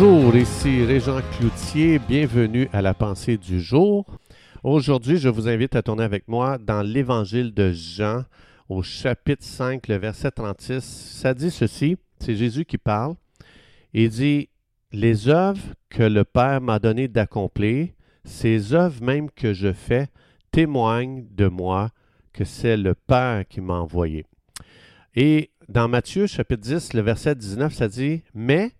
Bonjour, ici Régent Cloutier, bienvenue à la pensée du jour. Aujourd'hui, je vous invite à tourner avec moi dans l'évangile de Jean au chapitre 5, le verset 36. Ça dit ceci, c'est Jésus qui parle. Il dit, Les œuvres que le Père m'a donné d'accomplir, ces œuvres même que je fais, témoignent de moi que c'est le Père qui m'a envoyé. Et dans Matthieu chapitre 10, le verset 19, ça dit, Mais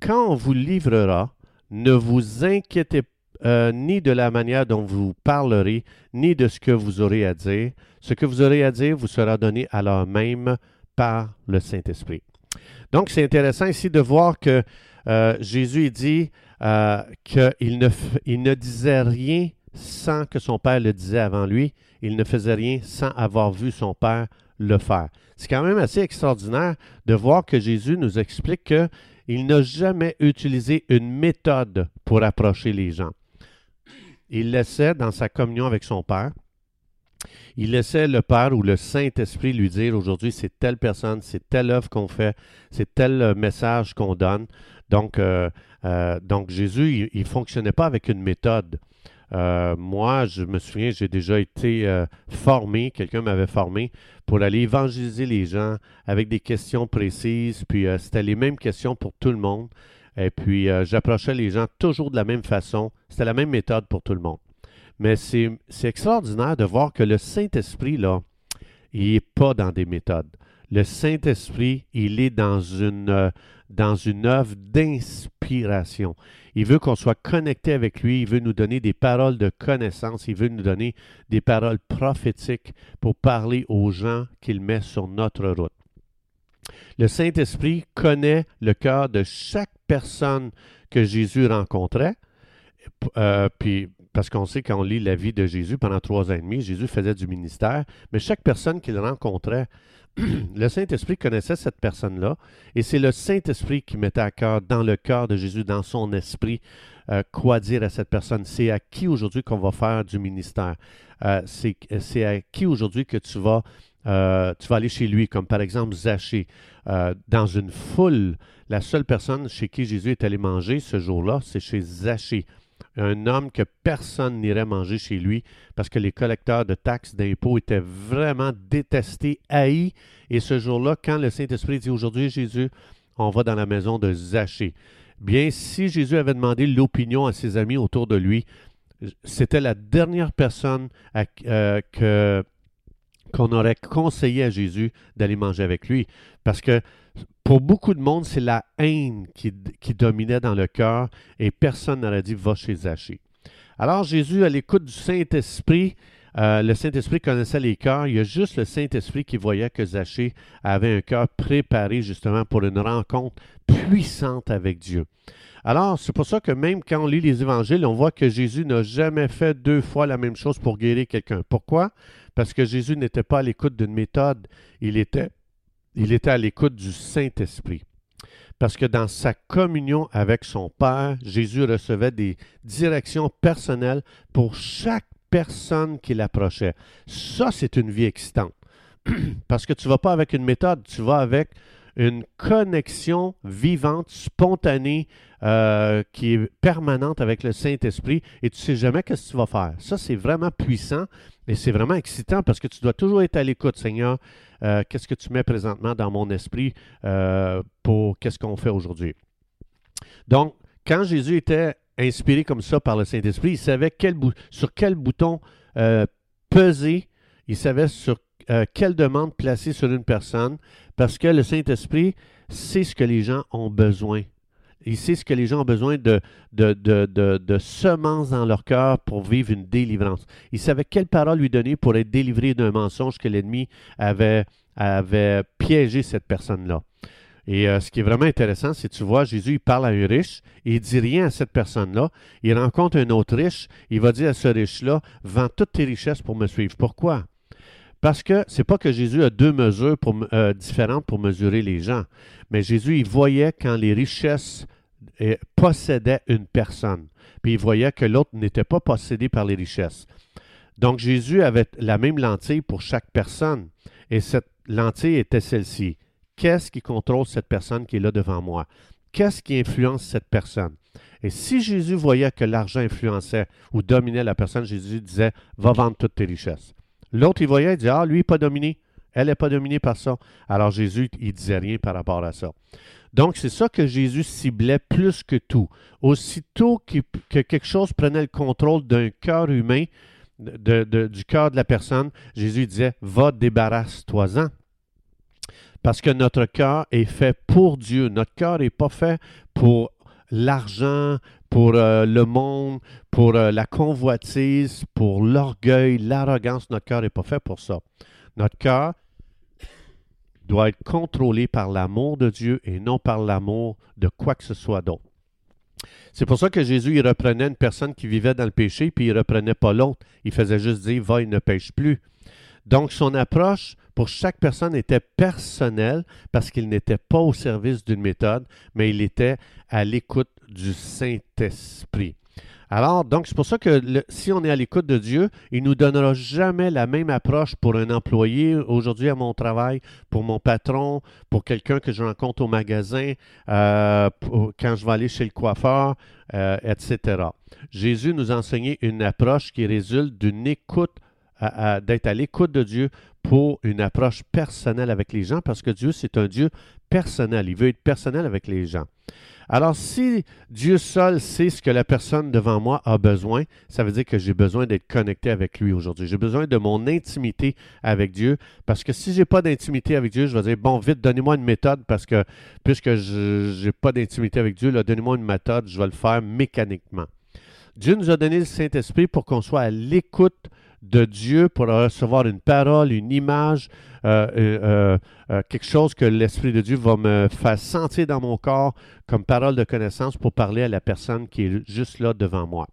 quand on vous livrera, ne vous inquiétez euh, ni de la manière dont vous parlerez, ni de ce que vous aurez à dire. Ce que vous aurez à dire vous sera donné alors même par le Saint-Esprit. Donc, c'est intéressant ici de voir que euh, Jésus dit euh, qu'il ne, ne disait rien sans que son Père le disait avant lui. Il ne faisait rien sans avoir vu son Père le faire. C'est quand même assez extraordinaire de voir que Jésus nous explique que il n'a jamais utilisé une méthode pour approcher les gens. Il laissait dans sa communion avec son Père, il laissait le Père ou le Saint-Esprit lui dire aujourd'hui c'est telle personne, c'est telle œuvre qu'on fait, c'est tel message qu'on donne. Donc, euh, euh, donc Jésus, il ne fonctionnait pas avec une méthode. Euh, moi, je me souviens, j'ai déjà été euh, formé, quelqu'un m'avait formé pour aller évangéliser les gens avec des questions précises, puis euh, c'était les mêmes questions pour tout le monde. Et puis, j'approchais les gens toujours de la même façon. C'était la même méthode pour tout le monde. Mais c'est extraordinaire de voir que le Saint-Esprit, là, il n'est pas dans des méthodes. Le Saint-Esprit, il est dans une, dans une œuvre d'inspiration. Il veut qu'on soit connecté avec lui, il veut nous donner des paroles de connaissance, il veut nous donner des paroles prophétiques pour parler aux gens qu'il met sur notre route. Le Saint-Esprit connaît le cœur de chaque personne que Jésus rencontrait. Euh, puis, parce qu'on sait quand on lit la vie de Jésus pendant trois ans et demi, Jésus faisait du ministère, mais chaque personne qu'il rencontrait, le Saint-Esprit connaissait cette personne-là, et c'est le Saint-Esprit qui mettait à cœur, dans le cœur de Jésus, dans son esprit, euh, quoi dire à cette personne. C'est à qui aujourd'hui qu'on va faire du ministère? Euh, c'est à qui aujourd'hui que tu vas, euh, tu aller chez lui, comme par exemple Zachée. dans une foule, la seule personne chez qui Jésus est allé manger ce jour-là, c'est chez Zachée un homme que personne n'irait manger chez lui parce que les collecteurs de taxes d'impôts étaient vraiment détestés, haïs. Et ce jour-là, quand le Saint-Esprit dit aujourd'hui, Jésus, on va dans la maison de Zachée. Bien, si Jésus avait demandé l'opinion à ses amis autour de lui, c'était la dernière personne euh, que qu'on aurait conseillé à Jésus d'aller manger avec lui. Parce que pour beaucoup de monde, c'est la haine qui, dominait dans le cœur et personne n'aurait dit va chez Zachée. Alors Jésus, à l'écoute du Saint-Esprit, euh, le Saint-Esprit connaissait les cœurs. Il y a juste le Saint-Esprit qui voyait que Zachée avait un cœur préparé justement pour une rencontre puissante avec Dieu. Alors, c'est pour ça que même quand on lit les évangiles, on voit que Jésus n'a jamais fait deux fois la même chose pour guérir quelqu'un. Pourquoi? Parce que Jésus n'était pas à l'écoute d'une méthode, il était il était à l'écoute du Saint-Esprit. Parce que dans sa communion avec son Père, Jésus recevait des directions personnelles pour chaque personne qu'il approchait. Ça, c'est une vie excitante. Parce que tu ne vas pas avec une méthode, tu vas avec une connexion vivante, spontanée, euh, qui est permanente avec le Saint-Esprit et tu ne sais jamais ce que tu vas faire. Ça, c'est vraiment puissant et c'est vraiment excitant parce que tu dois toujours être à l'écoute, Seigneur. Euh, qu'est-ce que tu mets présentement dans mon esprit euh, pour qu'est-ce qu'on fait aujourd'hui? Donc, quand Jésus était inspiré comme ça par le Saint-Esprit, il savait sur quel bouton peser, il savait sur quelle demande placer sur une personne, parce que le Saint-Esprit sait ce que les gens ont besoin. Il sait ce que les gens ont besoin de, de, de, semences dans leur cœur pour vivre une délivrance. Il savait quelle parole lui donner pour être délivré d'un mensonge que l'ennemi avait, avait piégé cette personne-là. Et euh, ce qui est vraiment intéressant, c'est tu vois, Jésus, il parle à un riche, et il dit rien à cette personne-là. Il rencontre un autre riche, il va dire à ce riche-là, vends toutes tes richesses pour me suivre. Pourquoi? Parce que c'est pas que Jésus a deux mesures euh, différentes pour mesurer les gens, mais Jésus, il voyait quand les richesses euh, possédaient une personne, puis il voyait que l'autre n'était pas possédé par les richesses. Donc Jésus avait la même lentille pour chaque personne, et cette lentille était celle-ci. Qu'est-ce qui contrôle cette personne qui est là devant moi? qu'est-ce qui influence cette personne? Et si Jésus voyait que l'argent influençait ou dominait la personne, Jésus disait, va vendre toutes tes richesses. L'autre, il voyait, il disait, ah, lui, il n'est pas dominé. Elle n'est pas dominée par ça. Alors Jésus, il disait rien par rapport à ça. Donc, c'est ça que Jésus ciblait plus que tout. Aussitôt que quelque chose prenait le contrôle d'un cœur humain, du cœur de la personne, Jésus disait, va, débarrasse-toi-en. Parce que notre cœur est fait pour Dieu. Notre cœur n'est pas fait pour l'argent, pour euh, le monde, pour euh, la convoitise, pour l'orgueil, l'arrogance. Notre cœur n'est pas fait pour ça. Notre cœur doit être contrôlé par l'amour de Dieu et non par l'amour de quoi que ce soit d'autre. C'est pour ça que Jésus, il reprenait une personne qui vivait dans le péché, puis il ne reprenait pas l'autre. Il faisait juste dire, va, il ne pêche plus. Donc, son approche pour chaque personne était personnelle parce qu'il n'était pas au service d'une méthode, mais il était à l'écoute du Saint-Esprit. Alors, donc, c'est pour ça que si on est à l'écoute de Dieu, il ne nous donnera jamais la même approche pour un employé aujourd'hui à mon travail, pour mon patron, pour quelqu'un que je rencontre au magasin, euh, quand je vais aller chez le coiffeur, euh, etc. Jésus nous a enseigné une approche qui résulte d'une écoute, d'être à l'écoute de Dieu pour une approche personnelle avec les gens, parce que Dieu, c'est un Dieu personnel. Il veut être personnel avec les gens. Alors, si Dieu seul sait ce que la personne devant moi a besoin, ça veut dire que j'ai besoin d'être connecté avec lui aujourd'hui. J'ai besoin de mon intimité avec Dieu, parce que si je n'ai pas d'intimité avec Dieu, je vais dire, bon, vite, donnez-moi une méthode, parce que puisque je n'ai pas d'intimité avec Dieu, donnez-moi une méthode, je vais le faire mécaniquement. Dieu nous a donné le Saint-Esprit pour qu'on soit à l'écoute de Dieu pour recevoir une parole, une image, euh, euh, euh, quelque chose que l'Esprit de Dieu va me faire sentir dans mon corps comme parole de connaissance pour parler à la personne qui est juste là devant moi.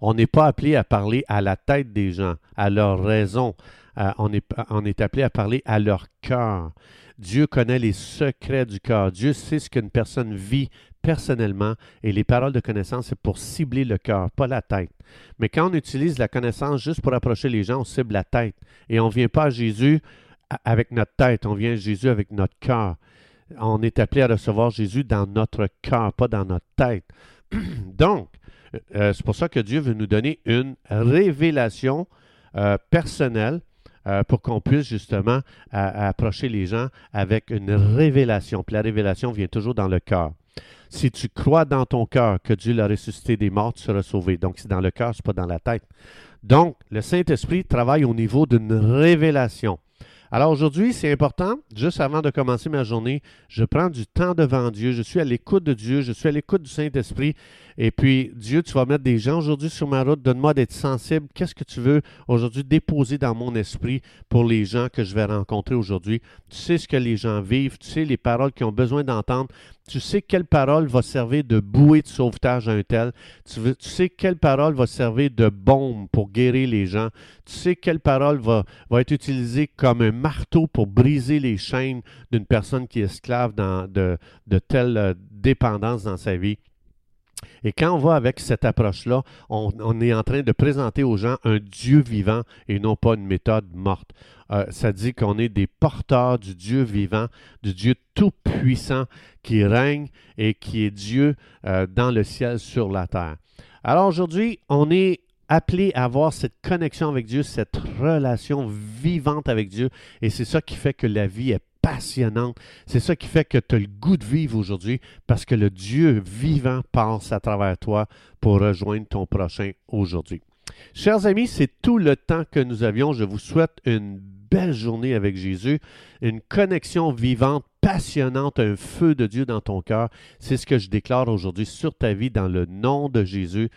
On n'est pas appelé à parler à la tête des gens, à leur raison. on, est, on est appelé à parler à leur cœur. Dieu connaît les secrets du cœur. Dieu sait ce qu'une personne vit personnellement et les paroles de connaissance, c'est pour cibler le cœur, pas la tête. Mais quand on utilise la connaissance juste pour approcher les gens, on cible la tête. Et on ne vient pas à Jésus avec notre tête, on vient à Jésus avec notre cœur. On est appelé à recevoir Jésus dans notre cœur, pas dans notre tête. Donc, euh, c'est pour ça que Dieu veut nous donner une révélation euh, personnelle euh, pour qu'on puisse justement approcher les gens avec une révélation. Puis la révélation vient toujours dans le cœur. Si tu crois dans ton cœur que Dieu l'a ressuscité des morts, tu seras sauvé. Donc, c'est dans le cœur, ce pas dans la tête. Donc, le Saint-Esprit travaille au niveau d'une révélation. Alors aujourd'hui, c'est important, juste avant de commencer ma journée, je prends du temps devant Dieu, je suis à l'écoute de Dieu, je suis à l'écoute du Saint-Esprit. Et puis, Dieu, tu vas mettre des gens aujourd'hui sur ma route, donne-moi d'être sensible. Qu'est-ce que tu veux aujourd'hui déposer dans mon esprit pour les gens que je vais rencontrer aujourd'hui? Tu sais ce que les gens vivent, tu sais les paroles qu'ils ont besoin d'entendre. Tu sais quelle parole va servir de bouée de sauvetage à un tel. Tu, sais quelle parole va servir de bombe pour guérir les gens. Tu sais quelle parole va, être utilisée comme un marteau pour briser les chaînes d'une personne qui est esclave de, de telle euh, dépendance dans sa vie. Et quand on va avec cette approche-là, on, est en train de présenter aux gens un Dieu vivant et non pas une méthode morte. Euh, ça dit qu'on est des porteurs du Dieu vivant, du Dieu tout-puissant qui règne et qui est Dieu euh, dans le ciel, sur la terre. Alors aujourd'hui, on est appelé à avoir cette connexion avec Dieu, cette relation vivante avec Dieu, et c'est ça qui fait que la vie est passionnante. C'est ça qui fait que tu as le goût de vivre aujourd'hui parce que le Dieu vivant passe à travers toi pour rejoindre ton prochain aujourd'hui. Chers amis, c'est tout le temps que nous avions. Je vous souhaite une belle journée avec Jésus, une connexion vivante, passionnante, un feu de Dieu dans ton cœur. C'est ce que je déclare aujourd'hui sur ta vie dans le nom de Jésus.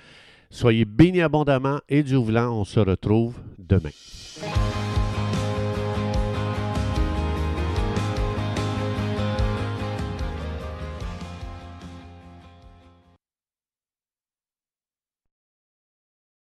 Soyez bénis abondamment et Dieu voulant, on se retrouve demain.